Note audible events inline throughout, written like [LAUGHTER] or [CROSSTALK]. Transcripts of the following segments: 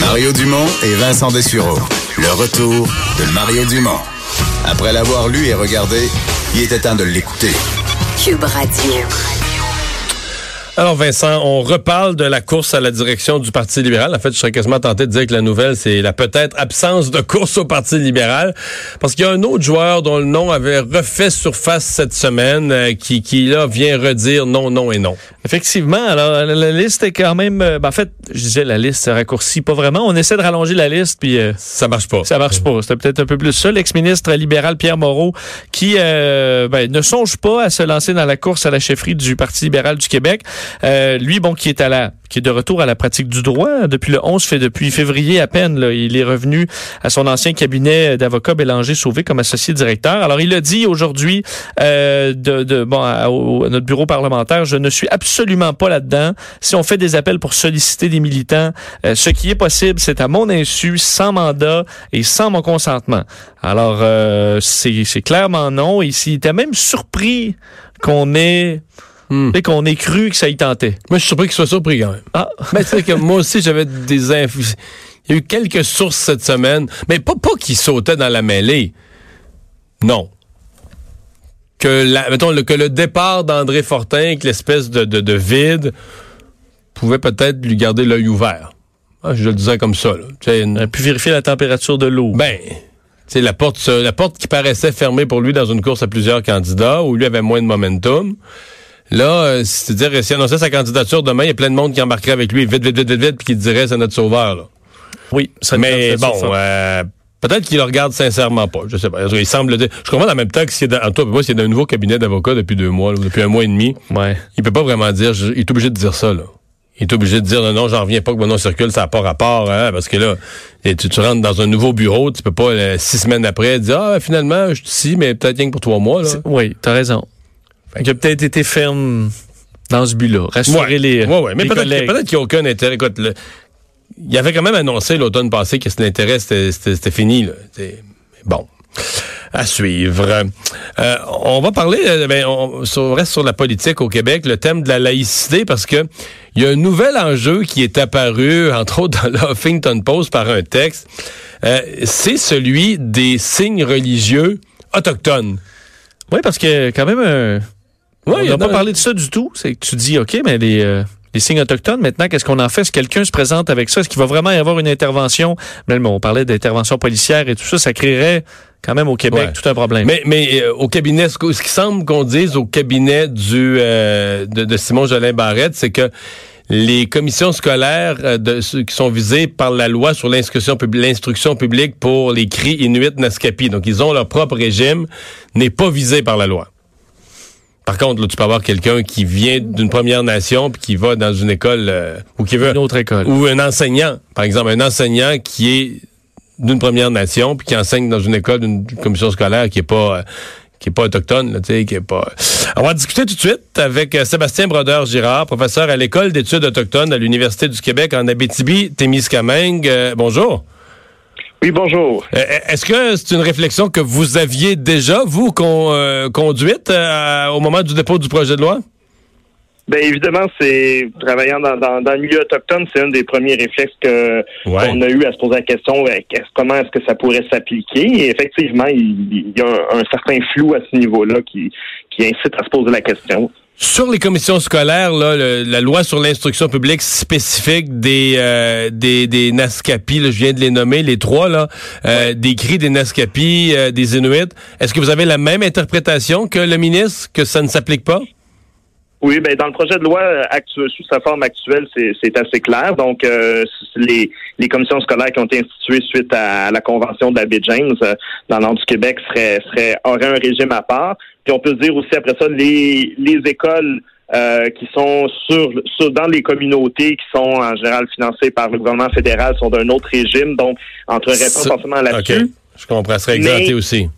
Mario Dumont et Vincent Dessureau. Le retour de Mario Dumont. Après l'avoir lu et regardé, il était temps de l'écouter. Cube Radio. Alors Vincent, on reparle de la course à la direction du Parti libéral. En fait, je serais quasiment tenté de dire que la nouvelle, c'est la peut-être absence de course au Parti libéral. Parce qu'il y a un autre joueur dont le nom avait refait surface cette semaine, euh, qui, qui là vient redire non, non et non. Effectivement, alors la, la liste est quand même... euh, ben, en fait, je disais la liste se raccourcit pas vraiment. On essaie de rallonger la liste, puis euh, Ça marche pas. ça marche pas. C'était peut-être un peu plus ça. L'ex-ministre libéral Pierre Moreau, qui euh, ben, ne songe pas à se lancer dans la course à la chefferie du Parti libéral du Québec. Euh, lui, bon, qui est à la qui est de retour à la pratique du droit depuis le 11 fait depuis février à peine. Il est revenu à son ancien cabinet d'avocat Bélanger Sauvé comme associé directeur. Alors, il a dit aujourd'hui euh, de, à, notre bureau parlementaire, je ne suis absolument pas là-dedans. Si on fait des appels pour solliciter des militants, euh, ce qui est possible, c'est à mon insu, sans mandat et sans mon consentement. Alors, euh, c'est c'est clairement non. Et s'il était même surpris qu'on ait Tu sais, qu'on ait cru que ça y tentait. Moi, je suis surpris qu'il soit surpris quand même. Ah, Mais [LAUGHS] tu sais que moi aussi, j'avais des inf- Il y a eu quelques sources cette semaine, mais pas, pas qui sautaient dans la mêlée. Non. Que, la, mettons, le, que le départ d'André Fortin, que l'espèce de, de, de vide, pouvait peut-être lui garder l'œil ouvert. Ah, je le disais comme ça. Là. Tu sais, une- on a pu vérifier la température de l'eau. ben, tu sais, la porte, la porte qui paraissait fermée pour lui dans une course à plusieurs candidats, où lui avait moins de momentum. Là, euh, c'est-à-dire, s'il annonçait sa candidature demain, il y a plein de monde qui embarquerait avec lui vite, vite, vite, vite, vite, puis qui dirait c'est notre sauveur. Là. oui, ça Mais bon, euh, peut-être qu'il le regarde sincèrement pas. Je sais pas. Il semble dire. Je comprends en même temps que s'il est dans, en toi, moi, s'il est dans un nouveau cabinet d'avocats depuis deux mois, là, ou depuis un mois et demi, ouais. il peut pas vraiment dire. je- il est obligé de dire ça. Là. Il est obligé de dire non, non, j'en reviens pas que mon nom circule, ça n'a pas rapport, hein, parce que là, et tu, tu rentres dans un nouveau bureau, tu peux pas euh, six semaines après dire ah finalement je suis ici, mais peut-être rien que pour trois mois là. Oui, t'as raison. Il a peut-être été ferme dans ce but-là. Rassurer Ouais. les, Ouais, ouais. Mais peut-être qu'il collègues. peut-être qu'il n'y a aucun intérêt. Écoute, le- il avait quand même annoncé l'automne passé que cet intérêt, c'était fini. Là. Bon. À suivre. Euh, on va parler, euh, ben, on reste sur la politique au Québec, le thème de la laïcité, parce que il y a un nouvel enjeu qui est apparu, entre autres dans le Huffington Post par un texte. Euh, c'est celui des signes religieux autochtones. Oui, parce que quand même, Ouais, on n'a pas parlé de ça du tout. C'est que tu dis, OK, mais les, euh, les signes autochtones, maintenant, qu'est-ce qu'on en fait? Est-ce que quelqu'un se présente avec ça? Est-ce qu'il va vraiment y avoir une intervention? Même, on parlait d'intervention policière et tout ça, ça créerait quand même au Québec Ouais. tout un problème. Mais, mais euh, au cabinet, ce, ce qui semble qu'on dise au cabinet du euh, de, de Simon Jolin Barrette, c'est que les commissions scolaires euh, de, ceux qui sont visées par la loi sur l'instruction pub- l'instruction publique pour les cris Inuit Naskapi, donc ils ont leur propre régime, n'est pas visé par la loi. Par contre, là, tu peux avoir quelqu'un qui vient d'une première nation puis qui va dans une école euh, ou qui veut une autre école. ou un enseignant, par exemple, un enseignant qui est d'une Première Nation puis qui enseigne dans une école d'une commission scolaire qui est pas euh, qui est pas autochtone, là, tu sais, qui est pas. On va discuter tout de suite avec euh, Sébastien Brodeur Girard, professeur à l'école d'études autochtones à l'université du Québec en Abitibi-Témiscamingue. Euh, bonjour. Oui, bonjour. Euh, Est-ce que c'est une réflexion que vous aviez déjà vous con- euh, conduite euh, au moment du dépôt du projet de loi? Bien évidemment, c'est travaillant dans, dans, dans le milieu autochtone, c'est un des premiers réflexes que Ouais. qu'on a eu à se poser la question euh, comment est-ce que ça pourrait s'appliquer? Et effectivement, il, il y a un, un certain flou à ce niveau-là qui, qui incite à se poser la question. Sur les commissions scolaires, là, le- la loi sur l'instruction publique spécifique des euh, des, des Naskapi, là, je viens de les nommer, les trois, là, euh, des cris des Naskapi, euh, des Inuits. Est-ce que vous avez la même interprétation que le ministre, que ça ne s'applique pas? Oui, ben dans le projet de loi euh, actuel, sous sa forme actuelle, c'est assez clair. Donc, euh, les, les commissions scolaires qui ont été instituées suite à la convention d'Abbé James euh, dans le nord du Québec seraient, seraient, auraient un régime à part. Puis on peut se dire aussi après ça, les, les écoles euh, qui sont sur, sur, dans les communautés qui sont en général financées par le gouvernement fédéral sont d'un autre régime, donc entrerait pas forcément là-dessus. Je comprends, ça serait exempté aussi.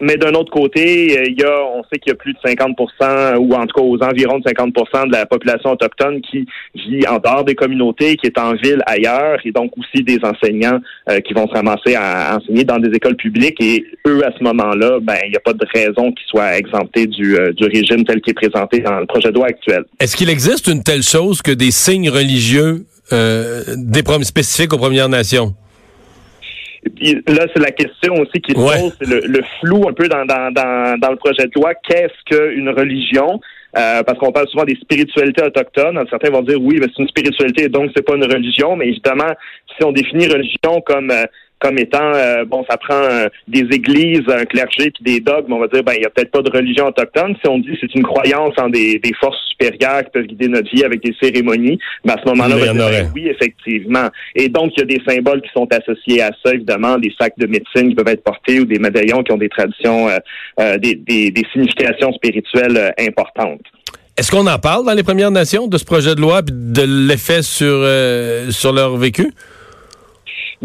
Mais d'un autre côté, euh, il y a, on sait qu'il y a plus de 50% ou en tout cas aux environs de 50% de la population autochtone qui vit en dehors des communautés, qui est en ville ailleurs, et donc aussi des enseignants euh, qui vont se ramasser à, enseigner dans des écoles publiques. Et eux, à ce moment-là, ben il n'y a pas de raison qu'ils soient exemptés du, euh, du régime tel qu'il est présenté dans le projet de loi actuel. Est-ce qu'il existe une telle chose que des signes religieux des spécifiques aux Premières Nations? Là, c'est la question aussi qui se pose, c'est le, flou un peu dans, dans, dans, dans le projet de loi. Qu'est-ce qu'une religion? Euh, parce qu'on parle souvent des spiritualités autochtones. Certains vont dire oui, mais c'est une spiritualité, donc c'est pas une religion. Mais évidemment, si on définit religion comme euh, comme étant euh, bon, ça prend euh, des églises, un clergé puis des dogmes, on va dire ben il y a peut-être pas de religion autochtone. Si on dit c'est une croyance en des, des, forces supérieures qui peuvent guider notre vie avec des cérémonies, ben à ce moment-là, dire, ben oui effectivement. Et donc il y a des symboles qui sont associés à ça, évidemment, des sacs de médecine qui peuvent être portés ou des médaillons qui ont des traditions, euh, des, des, des, significations spirituelles importantes. Est-ce qu'on en parle dans les Premières Nations de ce projet de loi et de l'effet sur sur leur vécu?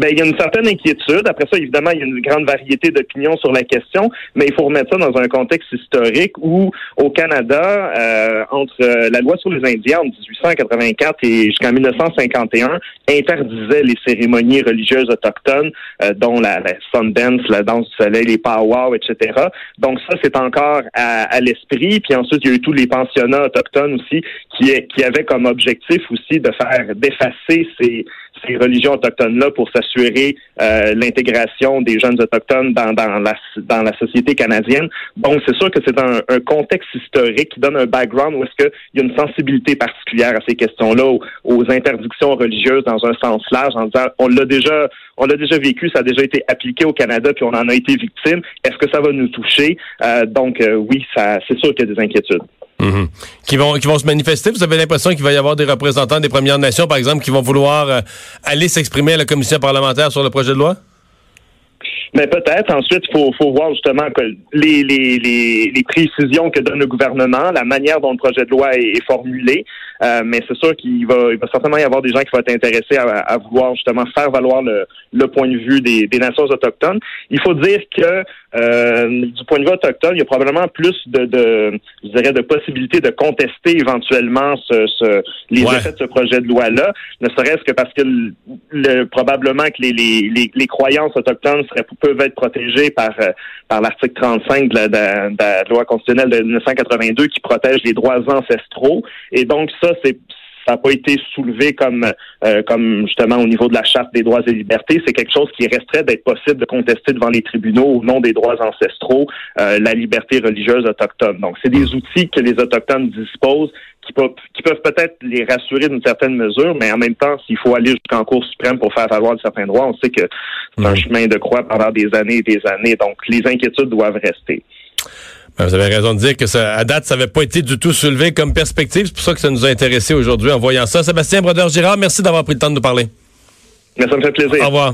Ben, il y a une certaine inquiétude. Après ça, évidemment, il y a une grande variété d'opinions sur la question, mais il faut remettre ça dans un contexte historique où, au Canada, euh, entre la loi sur les Indiens en 1884 et jusqu'en 1951, interdisait les cérémonies religieuses autochtones, euh, dont la, la Sundance, la danse du soleil, les powwows, etc. Donc ça, c'est encore à, à l'esprit. Puis ensuite, il y a eu tous les pensionnats autochtones aussi qui, qui avaient comme objectif aussi de faire d'effacer ces ces religions autochtones-là pour s'assurer euh, l'intégration des jeunes autochtones dans, la, société canadienne. Donc, c'est sûr que c'est un, contexte historique qui donne un background où est-ce qu'il y a une sensibilité particulière à ces questions-là, aux, aux, interdictions religieuses dans un sens large, en disant on l'a déjà on l'a déjà vécu, ça a déjà été appliqué au Canada, puis on en a été victime. Est-ce que ça va nous toucher? Euh, donc, euh, oui, ça, c'est sûr qu'il y a des inquiétudes. Mhm. Qui vont qui vont se manifester. Vous avez l'impression qu'il va y avoir des représentants des Premières Nations, par exemple, qui vont vouloir euh, aller s'exprimer à la commission parlementaire sur le projet de loi? Mais peut-être. Ensuite, il faut, faut voir justement que les, les, les, les, précisions que donne le gouvernement, la manière dont le projet de loi est, est formulé. Euh, mais c'est sûr qu'il va, il va certainement y avoir des gens qui vont être intéressés à, à vouloir justement faire valoir le, le point de vue des, des, nations autochtones. Il faut dire que euh, du point de vue autochtone, il y a probablement plus de, de je dirais, de possibilités de contester éventuellement ce, ce les effets de ce projet de loi-là, ne serait-ce que parce que le, probablement que les, les, les, croyances autochtones seraient, peuvent être protégées par, euh, par l'article 35 de la, de la loi constitutionnelle de 1982 qui protège les droits ancestraux. Et donc ça, c'est ça n'a pas été soulevé comme euh, comme justement au niveau de la charte des droits et libertés. C'est quelque chose qui resterait d'être possible de contester devant les tribunaux au nom des droits ancestraux, euh, la liberté religieuse autochtone. Donc, c'est des outils que les autochtones disposent qui peuvent, qui peuvent peut-être les rassurer d'une certaine mesure, mais en même temps, s'il faut aller jusqu'en Cour suprême pour faire valoir certains droits, on sait que c'est un chemin de croix pendant des années et des années. Donc, les inquiétudes doivent rester. Ben, vous avez raison de dire que ça, à date, ça n'avait pas été du tout soulevé comme perspective. C'est pour ça que ça nous a intéressé aujourd'hui en voyant ça. Sébastien Brodeur-Girard, merci d'avoir pris le temps de nous parler. Mais ça me fait plaisir. Au revoir.